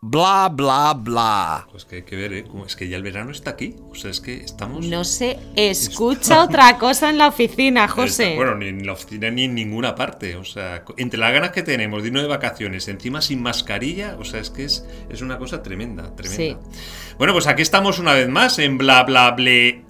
bla, bla, bla. Pues que hay que ver, ¿eh? Es que ya el verano está aquí. O sea, es que estamos. No se escucha otra cosa en la oficina, José. Bueno, ni en la oficina ni en ninguna parte. O sea, entre las ganas que tenemos de irnos de vacaciones, encima sin mascarilla, o sea, es que es, es una cosa tremenda, tremenda. Bueno, pues aquí estamos una vez más en bla, bla, ble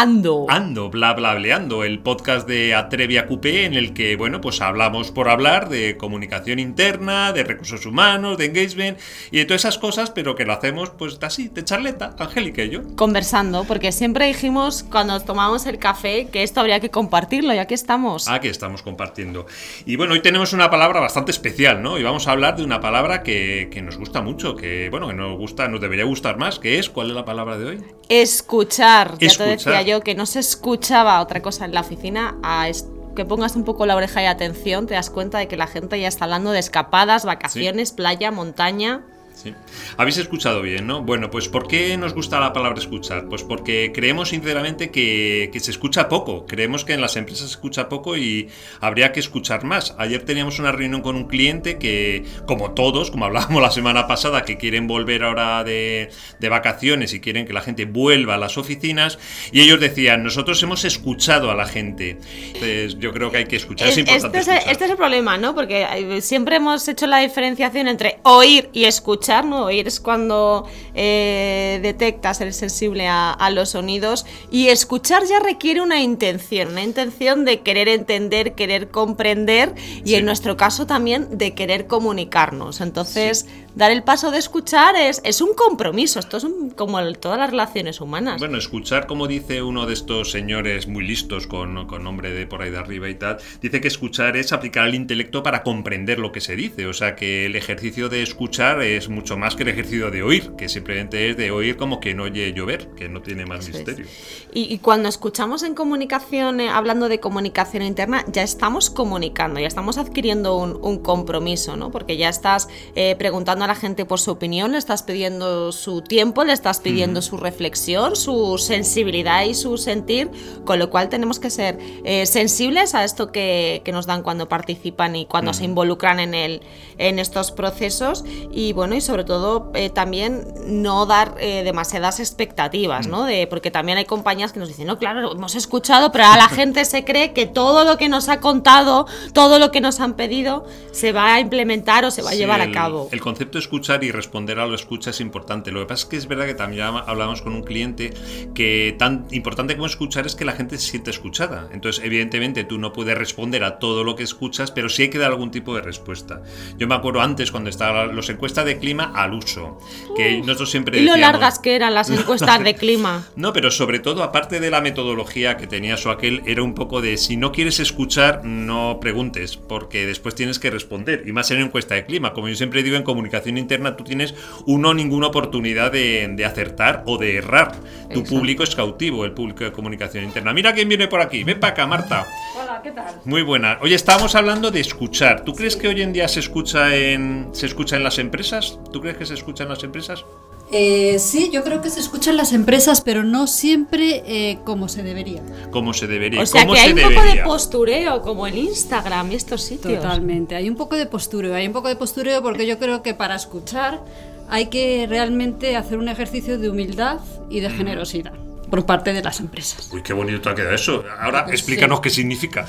Ando. Ando, bla, bla, bleando, el podcast de Atrevia Coupé en el que, bueno, pues hablamos por hablar de comunicación interna, de recursos humanos, de engagement y de todas esas cosas, pero que lo hacemos pues así, de charleta, Angélica y yo. Conversando, porque siempre dijimos cuando tomamos el café que esto habría que compartirlo y aquí estamos. Aquí estamos compartiendo. Y bueno, hoy tenemos una palabra bastante especial, ¿no? Y vamos a hablar de una palabra que, que nos gusta mucho, que, bueno, que nos gusta, nos debería gustar más, que es, ¿cuál es la palabra de hoy? Escuchar. Ya te decía yo que no se escuchaba otra cosa en la oficina a que pongas un poco la oreja y atención, te das cuenta de que la gente ya está hablando de escapadas, vacaciones, playa, montaña. Sí. Habéis escuchado bien, ¿no? Bueno, pues ¿por qué nos gusta la palabra escuchar? Pues porque creemos sinceramente que, se escucha poco. Creemos que en las empresas se escucha poco y habría que escuchar más. Ayer teníamos una reunión con un cliente que, como todos, como hablábamos la semana pasada, que quieren volver ahora de, vacaciones y quieren que la gente vuelva a las oficinas, y ellos decían, nosotros hemos escuchado a la gente. Entonces yo creo que hay que escuchar. Es, importante este, Es, este es el problema, ¿no? Porque eh, siempre hemos hecho la diferenciación entre oír y escuchar ¿no? Oír es cuando eh, detectas, eres sensible a, los sonidos y escuchar ya requiere una intención, una intención de querer entender, querer comprender y en nuestro caso también de querer comunicarnos. Entonces, dar el paso de escuchar es, es un compromiso, esto es como todas las relaciones humanas. Bueno, escuchar, como dice uno de estos señores muy listos con, con nombre de por ahí de arriba y tal, dice que escuchar es aplicar el intelecto para comprender lo que se dice, o sea que el ejercicio de escuchar es mucho más que el ejercicio de oír, que simplemente es de oír como que no oye llover, que no tiene más misterio. Y, cuando escuchamos en comunicación, eh, hablando de comunicación interna, ya estamos comunicando, ya estamos adquiriendo un, compromiso, ¿no? Porque ya estás eh, preguntando a la gente por su opinión, le estás pidiendo su tiempo, le estás pidiendo su reflexión, su sensibilidad y su sentir, con lo cual tenemos que ser eh, sensibles a esto que, nos dan cuando participan y cuando se involucran en, el, en estos procesos. Y bueno, y sobre todo eh, también no dar eh, demasiadas expectativas, ¿no? De, porque también hay compañías que nos dicen, no, claro, hemos escuchado, pero a la gente se cree que todo lo que nos ha contado, todo lo que nos han pedido, se va a implementar o se va a llevar a cabo. El concepto de escuchar y responder a lo escucha es importante. Lo que pasa es que es verdad que también hablamos con un cliente que tan importante como escuchar es que la gente se siente escuchada. Entonces, evidentemente, tú no puedes responder a todo lo que escuchas, pero sí hay que dar algún tipo de respuesta. Yo me acuerdo antes, cuando estaban las encuestas de clima, al uso. Que nosotros siempre ¿Y lo largas que eran las encuestas de clima? No, pero sobre todo, aparte de la metodología que tenía su aquel, era un poco de si no quieres escuchar, no preguntes, porque después tienes que responder. Y más en una encuesta de clima. Como yo siempre digo, en comunicación interna tú tienes uno ninguna oportunidad de, acertar o de errar. Tu público es cautivo, el público de comunicación interna. Mira quién viene por aquí. Ven para acá, Marta. Hola, ¿qué tal? Muy buena. Oye, estábamos hablando de escuchar. ¿Tú crees que hoy en día se escucha en, se escucha en las empresas? ¿Tú crees que se escucha en las empresas? Eh, sí, yo creo que se escuchan las empresas, pero no siempre eh, como se debería. Como se debería. O sea que hay un poco de postureo, como el Instagram y estos sitios. Totalmente, hay un poco de postureo, hay un poco de postureo porque yo creo que para escuchar hay que realmente hacer un ejercicio de humildad y de generosidad por parte de las empresas. Uy, qué bonito ha quedado eso. Ahora pues explícanos qué significa.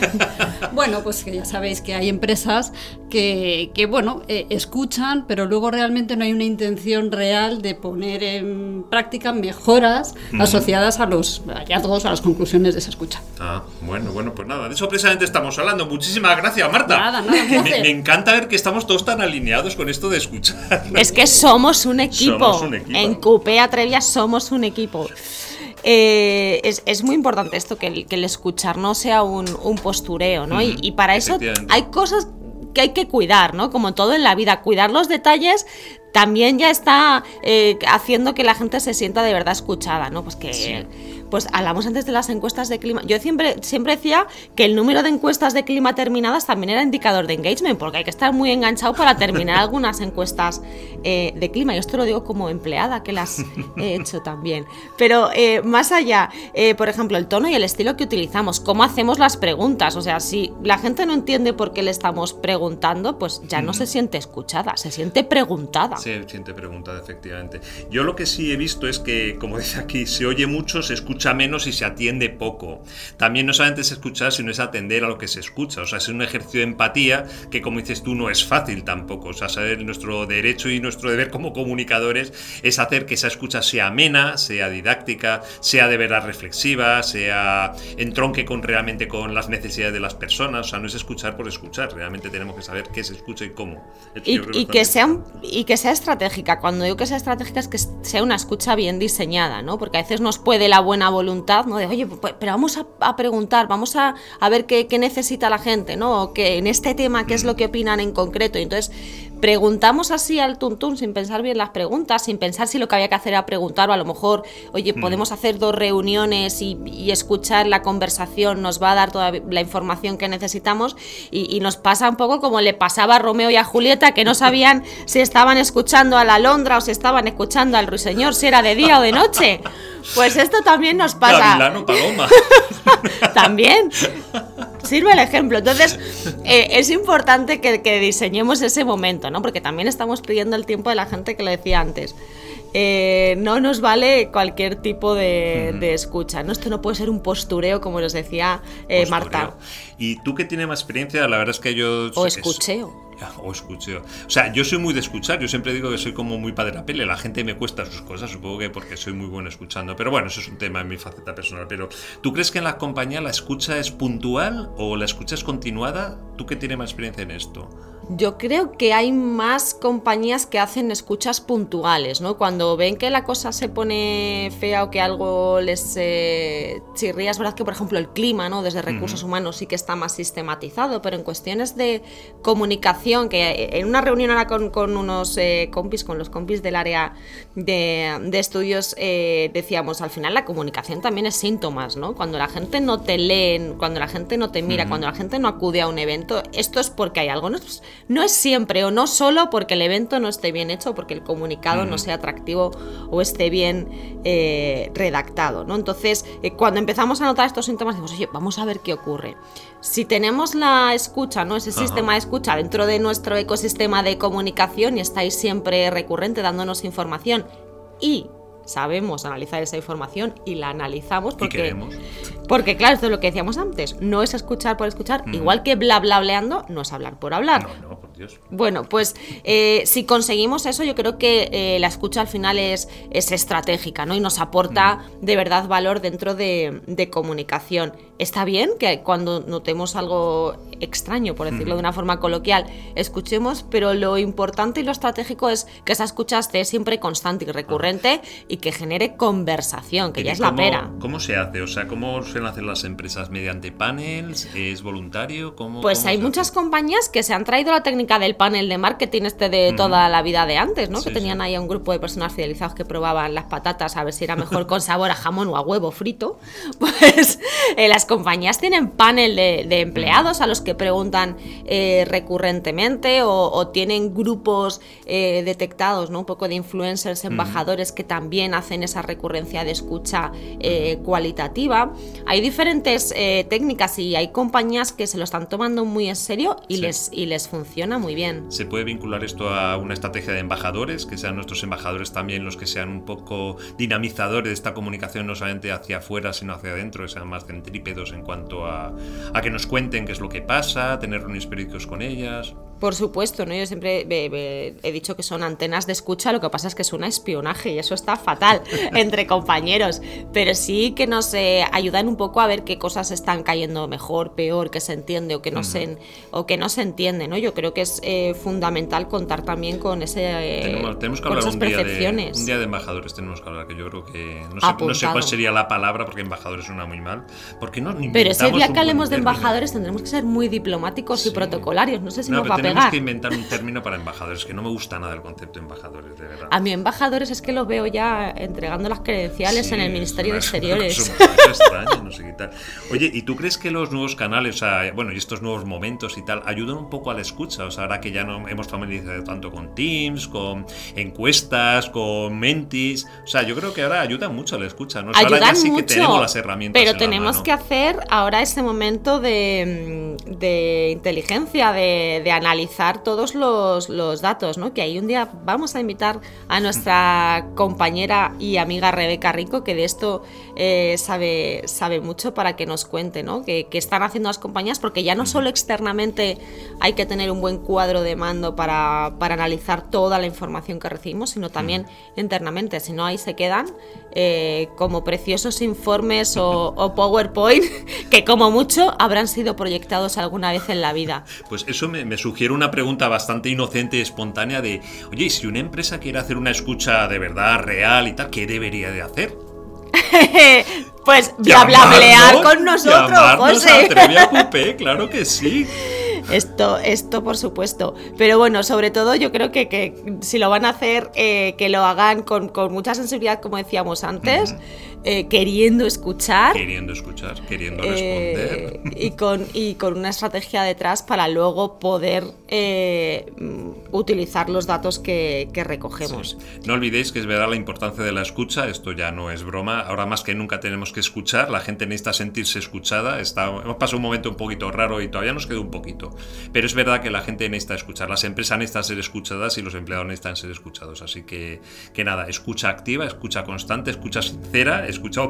bueno, pues que ya sabéis que hay empresas que, que bueno, eh, escuchan, pero luego realmente no hay una intención real de poner en práctica mejoras asociadas a los hallazgos, a las conclusiones de esa escucha. Ah, bueno, bueno, pues nada, de eso precisamente estamos hablando. Muchísimas gracias, Marta. Nada, nada, me, me, encanta ver que estamos todos tan alineados con esto de escuchar. Es que somos un equipo. Somos un equipo. En Cupea Trevia somos un equipo. Eh, es, muy importante esto, que el, que el escuchar no sea un, postureo, ¿no? y, para eso hay cosas que hay que cuidar, ¿no? Como todo en la vida, cuidar los detalles también ya está eh, haciendo que la gente se sienta de verdad escuchada, ¿no? Pues que pues hablamos antes de las encuestas de clima. Yo siempre, siempre decía que el número de encuestas de clima terminadas también era indicador de engagement, porque hay que estar muy enganchado para terminar algunas encuestas eh, de clima. Y esto lo digo como empleada, que las he hecho también. Pero eh, más allá, eh, por ejemplo, el tono y el estilo que utilizamos, cómo hacemos las preguntas. O sea, si la gente no entiende por qué le estamos preguntando, pues ya no se siente escuchada, se siente preguntada. Se siente preguntada, efectivamente. Yo lo que sí he visto es que, como dice aquí, se oye mucho, se escucha menos y se atiende poco. También no solamente es escuchar, sino es atender a lo que se escucha. O sea, es un ejercicio de empatía que, como dices tú, no es fácil tampoco. O sea, saber nuestro derecho y nuestro deber como comunicadores es hacer que esa escucha sea amena, sea didáctica, sea de verdad reflexiva, sea entronque con realmente con las necesidades de las personas. O sea, no es escuchar por escuchar. Realmente tenemos que saber qué se escucha y cómo. Y, que sea, y que sea estratégica. Cuando digo que sea estratégica es que sea una escucha bien diseñada, ¿no? Porque a veces nos puede la buena voluntad, ¿no? De, oye, pues, pero vamos a, preguntar, vamos a, ver qué, necesita la gente, ¿no? Que en este tema, qué es lo que opinan en concreto. Y entonces preguntamos así al tuntún sin pensar bien las preguntas, sin pensar si lo que había que hacer era preguntar o a lo mejor, oye, podemos hacer dos reuniones y, escuchar la conversación, nos va a dar toda la información que necesitamos y, nos pasa un poco como le pasaba a Romeo y a Julieta, que no sabían si estaban escuchando a la Londra o si estaban escuchando al Ruiseñor, si era de día o de noche. Pues esto también nos pasa. Paloma. también sirve el ejemplo. Entonces, eh, es importante que, diseñemos ese momento, ¿no? Porque también estamos pidiendo el tiempo de la gente que le decía antes. Eh, no nos vale cualquier tipo de, escucha. ¿no? Esto no puede ser un postureo, como nos decía eh, Marta. Y tú que tienes más experiencia, la verdad es que yo... O escucheo. O escucheo. O sea, yo soy muy de escuchar, yo siempre digo que soy como muy padre a pele, la gente me cuesta sus cosas, supongo que porque soy muy bueno escuchando, pero bueno, eso es un tema en mi faceta personal. Pero, ¿tú crees que en la compañía la escucha es puntual o la escucha es continuada? ¿Tú que tienes más experiencia en esto? Yo creo que hay más compañías que hacen escuchas puntuales, ¿no? Cuando ven que la cosa se pone fea o que algo les eh, chirría, es verdad que, por ejemplo, el clima, ¿no? Desde recursos humanos sí que está más sistematizado, pero en cuestiones de comunicación, que en una reunión ahora con, unos eh, compis, con los compis del área de, estudios, eh, decíamos, al final la comunicación también es síntomas, ¿no? Cuando la gente no te lee, cuando la gente no te mira, cuando la gente no acude a un evento, esto es porque hay algo, ¿no? no es siempre o no solo porque el evento no esté bien hecho, porque el comunicado no sea atractivo o esté bien eh, redactado. ¿no? Entonces, eh, cuando empezamos a notar estos síntomas, decimos, oye, vamos a ver qué ocurre. Si tenemos la escucha, ¿no? ese sistema de escucha dentro de nuestro ecosistema de comunicación y estáis siempre recurrente dándonos información y sabemos analizar esa información y la analizamos porque, porque claro, esto es lo que decíamos antes, no es escuchar por escuchar, igual que bla bla bleando, no es hablar por hablar. Bueno, pues eh, si conseguimos eso, yo creo que eh, la escucha al final es, es estratégica, ¿no? Y nos aporta de verdad valor dentro de, de, comunicación. Está bien que cuando notemos algo extraño, por decirlo de una forma coloquial, escuchemos, pero lo importante y lo estratégico es que esa escucha esté siempre constante y recurrente y que genere conversación, que ya es la pera. ¿Cómo se hace? O sea, ¿cómo suelen hacer las empresas? ¿Mediante panels? ¿Es voluntario? ¿Cómo, pues hay muchas compañías que se han traído la técnica del panel de marketing este de toda la vida de antes, ¿no? que tenían ahí a un grupo de personas fidelizados que probaban las patatas a ver si era mejor con sabor a jamón o a huevo frito. Pues eh, las compañías tienen panel de, empleados a los que preguntan eh, recurrentemente o, tienen grupos eh, detectados, ¿no? Un poco de influencers, embajadores que también hacen esa recurrencia de escucha eh, cualitativa. Hay diferentes técnicas y hay compañías que se lo están tomando muy en serio y, les, y les funciona muy bien. ¿Se puede vincular esto a una estrategia de embajadores? Que sean nuestros embajadores también los que sean un poco dinamizadores de esta comunicación, no solamente hacia afuera, sino hacia adentro, que sean más centrípedos en cuanto a, a que nos cuenten qué es lo que pasa, tener reuniones periódicos con ellas. Por supuesto, ¿no? Yo siempre he dicho que son antenas de escucha, lo que pasa es que es un espionaje y eso está fatal entre compañeros, pero sí que nos eh, ayudan un poco a ver qué cosas están cayendo mejor, peor, que se entiende o que no, se, o que no se entiende, ¿no? Yo creo que es eh, fundamental contar también con ese eh, tenemos, que hablar un percepciones. Día de, un día de embajadores tenemos que hablar, que yo creo que no sé, cuál sería la palabra porque embajadores suena muy mal, porque no Pero ese día que hablemos de embajadores tendremos que ser muy diplomáticos y protocolarios, no sé si nos va a pegar. que inventar un término para embajadores, que no me gusta nada el concepto de embajadores, de verdad. A mí embajadores es que lo veo ya entregando las credenciales en el Ministerio de Exteriores. extraña, no sé qué tal. Oye, ¿y tú crees que los nuevos canales, o sea, bueno, y estos nuevos momentos y tal, ayudan un poco a la escucha? O sea, ahora que ya no hemos familiarizado tanto con Teams, con encuestas, con Mentis, o sea, yo creo que ahora ayuda mucho a la escucha, ¿no? O sea, ahora ya sí mucho, que tenemos las herramientas. pero en la tenemos mano. que hacer ahora ese momento de, mm, de inteligencia, de, de analizar todos los, los datos, ¿no? Que ahí un día vamos a invitar a nuestra compañera y amiga Rebeca Rico, que de esto eh, sabe, sabe mucho para que nos cuente, ¿no? Que, que están haciendo las compañías, porque ya no solo externamente hay que tener un buen cuadro de mando para, para analizar toda la información que recibimos, sino también internamente, si no ahí se quedan eh, como preciosos informes o, o PowerPoint que como mucho habrán sido proyectados alguna vez en la vida. Pues eso me, me sugiere una pregunta bastante inocente y espontánea de, oye, ¿y si una empresa quiere hacer una escucha de verdad, real y tal, ¿qué debería de hacer? pues bla bla blear con nosotros, a José. Trevia Coupé, claro que sí. Esto, esto por supuesto. Pero bueno, sobre todo yo creo que, que si lo van a hacer, eh, que lo hagan con, con mucha sensibilidad, como decíamos antes, eh, queriendo escuchar. Queriendo escuchar, queriendo eh, responder. y, con, y con una estrategia detrás para luego poder eh, utilizar los datos que, recogemos. No olvidéis que es verdad la importancia de la escucha, esto ya no es broma, ahora más que nunca tenemos que escuchar, la gente necesita sentirse escuchada, está, hemos pasado un momento un poquito raro y todavía nos queda un poquito, pero es verdad que la gente necesita escuchar, las empresas necesitan ser escuchadas y los empleados necesitan ser escuchados, así que, que nada, escucha activa, escucha constante, escucha sincera, escucha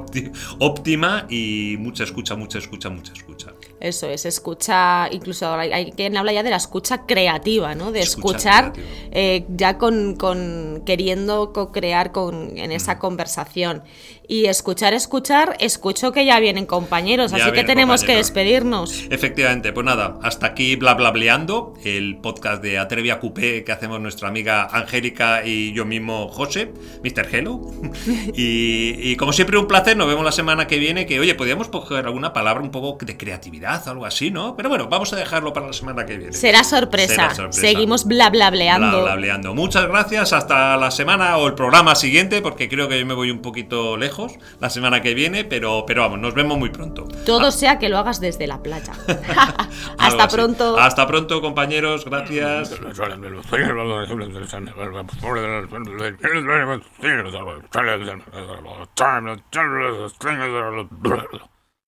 óptima y mucha escucha, mucha escucha, mucha escucha. Eso es, escucha, incluso ahora hay, quien habla ya de la escucha creativa, ¿no? De Escucha escuchar eh, ya con, con- queriendo co-crear con, en esa conversación. Y escuchar, escuchar, escucho que ya vienen compañeros, Ya así que tenemos que despedirnos. Efectivamente, pues nada, hasta aquí bla bla bleando, el podcast de Atrevia Coupé que hacemos nuestra amiga Angélica y yo mismo José, Mr. Hello. y, y como siempre un placer, nos vemos la semana que viene, que oye, podríamos coger alguna palabra un poco de creatividad, algo así, ¿no? Pero bueno, vamos a dejarlo para la semana que viene. Será sorpresa. Será sorpresa. Seguimos bla bla bleando. bla, bleando. Muchas gracias, hasta la semana o el programa siguiente, porque creo que yo me voy un poquito lejos la semana que viene, pero, pero vamos, nos vemos muy pronto. Todo sea que lo hagas desde la playa. Hasta así. pronto. Hasta pronto, compañeros. Gracias. Time